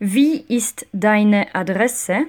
Wie ist deine Adresse?